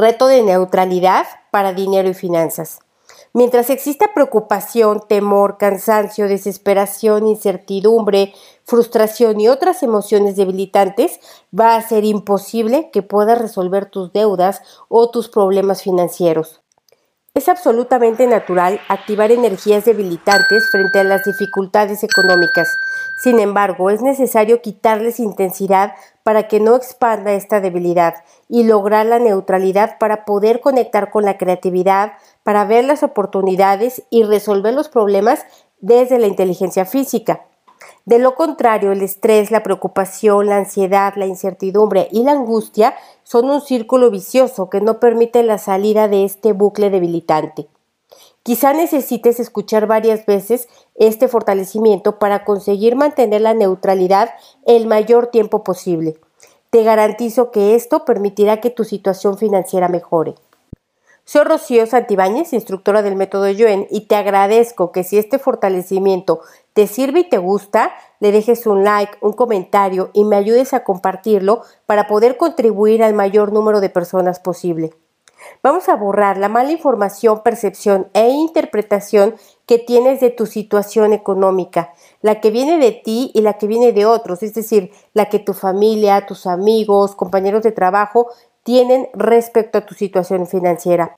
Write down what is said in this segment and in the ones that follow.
reto de neutralidad para dinero y finanzas. Mientras exista preocupación, temor, cansancio, desesperación, incertidumbre, frustración y otras emociones debilitantes, va a ser imposible que puedas resolver tus deudas o tus problemas financieros. Es absolutamente natural activar energías debilitantes frente a las dificultades económicas. Sin embargo, es necesario quitarles intensidad para que no expanda esta debilidad y lograr la neutralidad para poder conectar con la creatividad, para ver las oportunidades y resolver los problemas desde la inteligencia física. De lo contrario, el estrés, la preocupación, la ansiedad, la incertidumbre y la angustia son un círculo vicioso que no permite la salida de este bucle debilitante. Quizá necesites escuchar varias veces este fortalecimiento para conseguir mantener la neutralidad el mayor tiempo posible. Te garantizo que esto permitirá que tu situación financiera mejore. Soy Rocío Santibáñez, instructora del método Yuen, y te agradezco que si este fortalecimiento te sirve y te gusta, le dejes un like, un comentario y me ayudes a compartirlo para poder contribuir al mayor número de personas posible. Vamos a borrar la mala información, percepción e interpretación que tienes de tu situación económica, la que viene de ti y la que viene de otros, es decir, la que tu familia, tus amigos, compañeros de trabajo tienen respecto a tu situación financiera.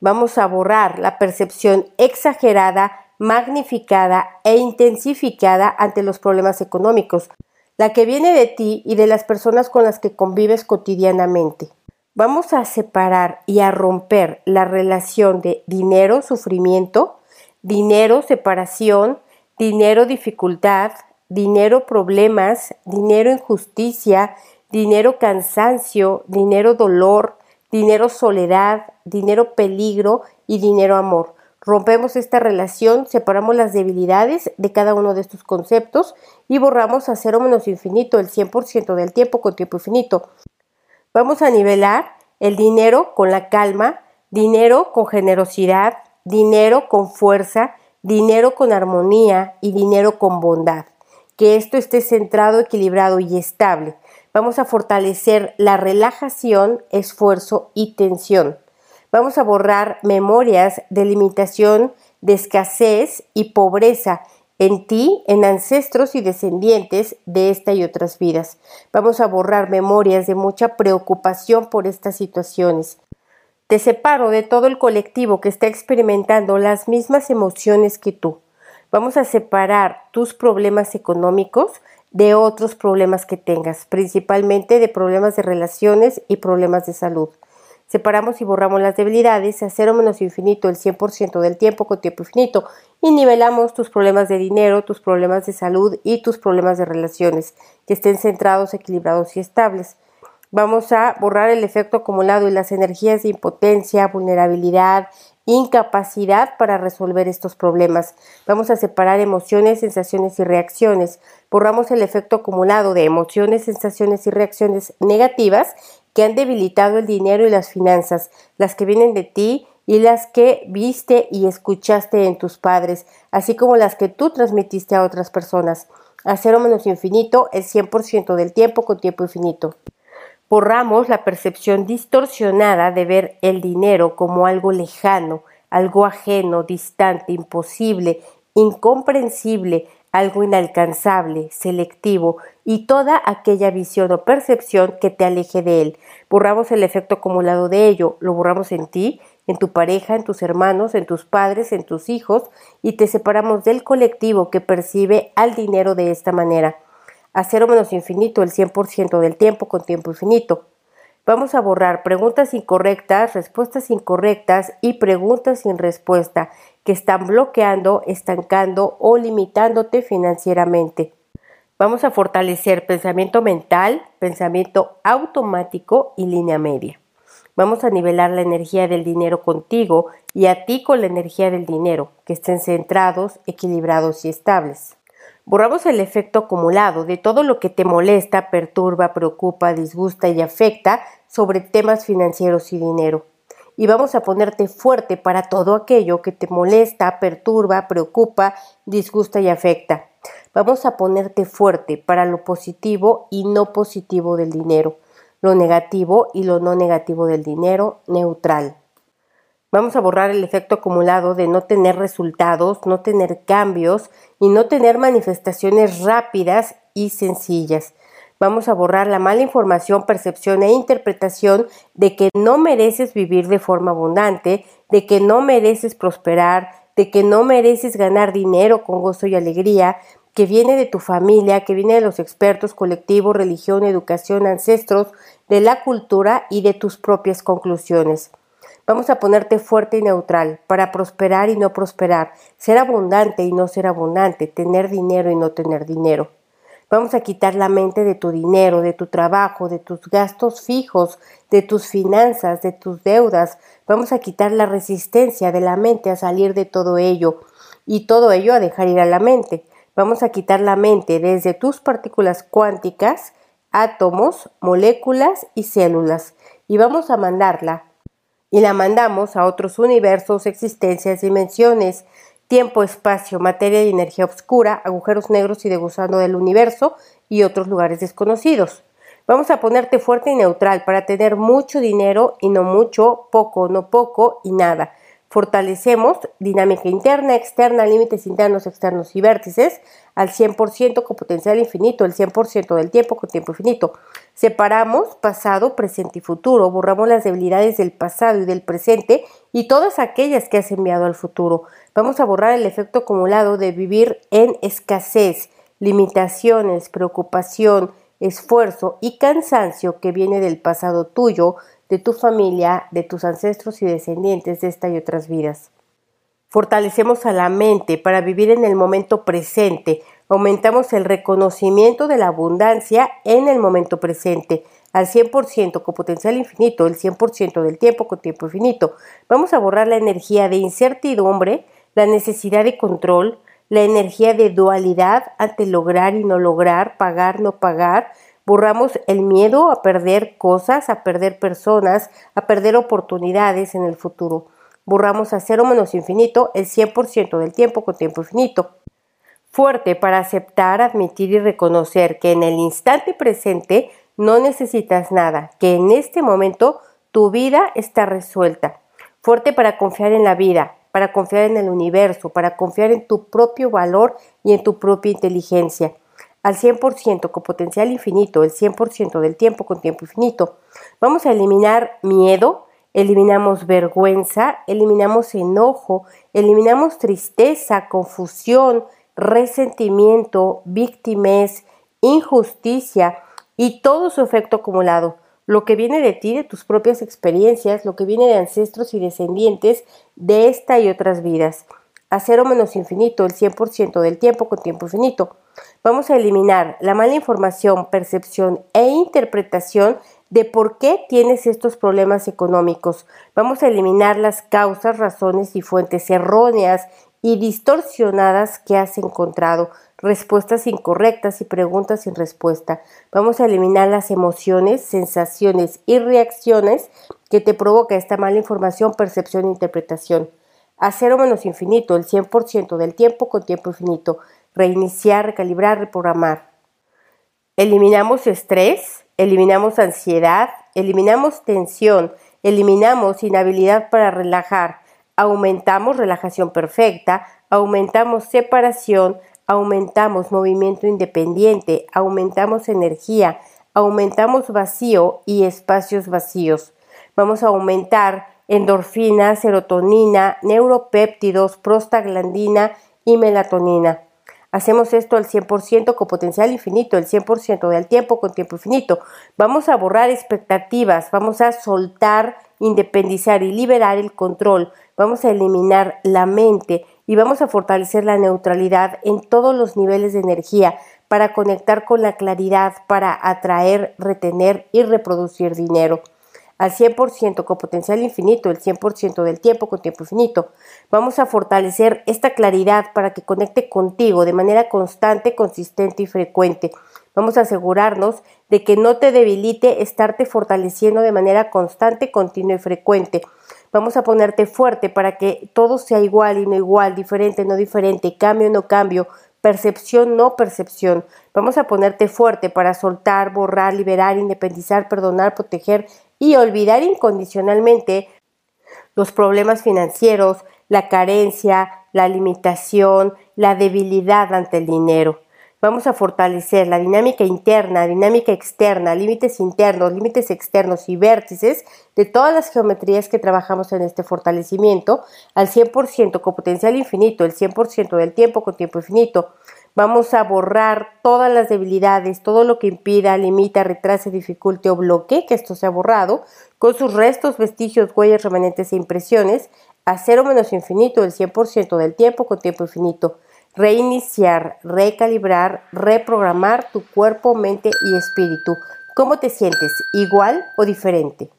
Vamos a borrar la percepción exagerada, magnificada e intensificada ante los problemas económicos, la que viene de ti y de las personas con las que convives cotidianamente. Vamos a separar y a romper la relación de dinero, sufrimiento, dinero, separación, dinero, dificultad, dinero, problemas, dinero, injusticia, dinero, cansancio, dinero, dolor, dinero, soledad, dinero, peligro y dinero, amor. Rompemos esta relación, separamos las debilidades de cada uno de estos conceptos y borramos a cero menos infinito el 100% del tiempo con tiempo infinito. Vamos a nivelar el dinero con la calma, dinero con generosidad, dinero con fuerza, dinero con armonía y dinero con bondad. Que esto esté centrado, equilibrado y estable. Vamos a fortalecer la relajación, esfuerzo y tensión. Vamos a borrar memorias de limitación, de escasez y pobreza en ti, en ancestros y descendientes de esta y otras vidas. Vamos a borrar memorias de mucha preocupación por estas situaciones. Te separo de todo el colectivo que está experimentando las mismas emociones que tú. Vamos a separar tus problemas económicos de otros problemas que tengas, principalmente de problemas de relaciones y problemas de salud. Separamos y borramos las debilidades a cero menos infinito el 100% del tiempo con tiempo infinito y nivelamos tus problemas de dinero, tus problemas de salud y tus problemas de relaciones que estén centrados, equilibrados y estables. Vamos a borrar el efecto acumulado y las energías de impotencia, vulnerabilidad, incapacidad para resolver estos problemas. Vamos a separar emociones, sensaciones y reacciones. Borramos el efecto acumulado de emociones, sensaciones y reacciones negativas que han debilitado el dinero y las finanzas, las que vienen de ti y las que viste y escuchaste en tus padres, así como las que tú transmitiste a otras personas. A cero menos infinito el 100% del tiempo con tiempo infinito. Borramos la percepción distorsionada de ver el dinero como algo lejano, algo ajeno, distante, imposible, incomprensible, algo inalcanzable, selectivo y toda aquella visión o percepción que te aleje de él. Borramos el efecto acumulado de ello, lo borramos en ti, en tu pareja, en tus hermanos, en tus padres, en tus hijos y te separamos del colectivo que percibe al dinero de esta manera. A cero menos infinito el 100% del tiempo con tiempo infinito. Vamos a borrar preguntas incorrectas, respuestas incorrectas y preguntas sin respuesta que están bloqueando, estancando o limitándote financieramente. Vamos a fortalecer pensamiento mental, pensamiento automático y línea media. Vamos a nivelar la energía del dinero contigo y a ti con la energía del dinero, que estén centrados, equilibrados y estables. Borramos el efecto acumulado de todo lo que te molesta, perturba, preocupa, disgusta y afecta sobre temas financieros y dinero. Y vamos a ponerte fuerte para todo aquello que te molesta, perturba, preocupa, disgusta y afecta. Vamos a ponerte fuerte para lo positivo y no positivo del dinero. lo negativo y lo no negativo del dinero neutral. Vamos a borrar el efecto acumulado de no tener resultados, no tener cambios y no tener manifestaciones rápidas y sencillas. Vamos a borrar la mala información, percepción e interpretación de que no mereces vivir de forma abundante, de que no mereces prosperar, de que no mereces ganar dinero con gozo y alegría, que viene de tu familia, que viene de los expertos, colectivos, religión, educación, ancestros, de la cultura y de tus propias conclusiones. Vamos a ponerte fuerte y neutral para prosperar y no prosperar, ser abundante y no ser abundante, tener dinero y no tener dinero. Vamos a quitar la mente de tu dinero, de tu trabajo, de tus gastos fijos, de tus finanzas, de tus deudas. Vamos a quitar la resistencia de la mente a salir de todo ello y todo ello a dejar ir a la mente. Vamos a quitar la mente desde tus partículas cuánticas, átomos, moléculas y células y vamos a mandarla y la mandamos a otros universos, existencias, dimensiones, tiempo, espacio, materia y energía oscura, agujeros negros y de gusano del universo y otros lugares desconocidos. Vamos a ponerte fuerte y neutral para tener mucho dinero y no mucho, poco, no poco y nada. Fortalecemos dinámica interna, externa, límites internos, externos y vértices al 100% con potencial infinito, el 100% del tiempo con tiempo infinito. Separamos pasado, presente y futuro, borramos las debilidades del pasado y del presente y todas aquellas que has enviado al futuro. Vamos a borrar el efecto acumulado de vivir en escasez, limitaciones, preocupación, esfuerzo y cansancio que viene del pasado tuyo, de tu familia, de tus ancestros y descendientes de esta y otras vidas. Fortalecemos a la mente para vivir en el momento presente. Aumentamos el reconocimiento de la abundancia en el momento presente al 100% con potencial infinito, el 100% del tiempo con tiempo infinito. Vamos a borrar la energía de incertidumbre, la necesidad de control, la energía de dualidad ante lograr y no lograr, pagar, no pagar, Borramos el miedo a perder cosas, a perder personas, a perder oportunidades en el futuro. Borramos a cero menos infinito el 100% del tiempo con tiempo infinito. Fuerte para aceptar, admitir y reconocer que en el instante presente no necesitas nada, que en este momento tu vida está resuelta. Fuerte para confiar en la vida, para confiar en el universo, para confiar en tu propio valor y en tu propia inteligencia al 100% con potencial infinito, el 100% del tiempo con tiempo infinito. Vamos a eliminar miedo, eliminamos vergüenza, eliminamos enojo, eliminamos tristeza, confusión, resentimiento, víctimas, injusticia y todo su efecto acumulado. Lo que viene de ti, de tus propias experiencias, lo que viene de ancestros y descendientes de esta y otras vidas. A cero menos infinito, el 100% del tiempo con tiempo infinito. Vamos a eliminar la mala información, percepción e interpretación de por qué tienes estos problemas económicos. Vamos a eliminar las causas, razones y fuentes erróneas y distorsionadas que has encontrado, respuestas incorrectas y preguntas sin respuesta. Vamos a eliminar las emociones, sensaciones y reacciones que te provoca esta mala información, percepción e interpretación. A cero menos infinito, el 100% del tiempo con tiempo infinito reiniciar, recalibrar, reprogramar. Eliminamos estrés, eliminamos ansiedad, eliminamos tensión, eliminamos inhabilidad para relajar, aumentamos relajación perfecta, aumentamos separación, aumentamos movimiento independiente, aumentamos energía, aumentamos vacío y espacios vacíos. Vamos a aumentar endorfina, serotonina, neuropéptidos, prostaglandina y melatonina. Hacemos esto al 100% con potencial infinito, el 100% del tiempo con tiempo infinito. Vamos a borrar expectativas, vamos a soltar, independizar y liberar el control. Vamos a eliminar la mente y vamos a fortalecer la neutralidad en todos los niveles de energía para conectar con la claridad, para atraer, retener y reproducir dinero al 100% con potencial infinito, el 100% del tiempo con tiempo infinito. Vamos a fortalecer esta claridad para que conecte contigo de manera constante, consistente y frecuente. Vamos a asegurarnos de que no te debilite estarte fortaleciendo de manera constante, continua y frecuente. Vamos a ponerte fuerte para que todo sea igual y no igual, diferente, no diferente, cambio, no cambio, percepción, no percepción. Vamos a ponerte fuerte para soltar, borrar, liberar, independizar, perdonar, proteger y olvidar incondicionalmente los problemas financieros, la carencia, la limitación, la debilidad ante el dinero. Vamos a fortalecer la dinámica interna, dinámica externa, límites internos, límites externos y vértices de todas las geometrías que trabajamos en este fortalecimiento al 100% con potencial infinito, el 100% del tiempo con tiempo infinito. Vamos a borrar todas las debilidades, todo lo que impida, limita, retrase, dificulte o bloquee que esto sea borrado, con sus restos, vestigios, huellas, remanentes e impresiones, a cero menos infinito, el 100% del tiempo con tiempo infinito reiniciar, recalibrar, reprogramar tu cuerpo, mente y espíritu. ¿Cómo te sientes? ¿Igual o diferente?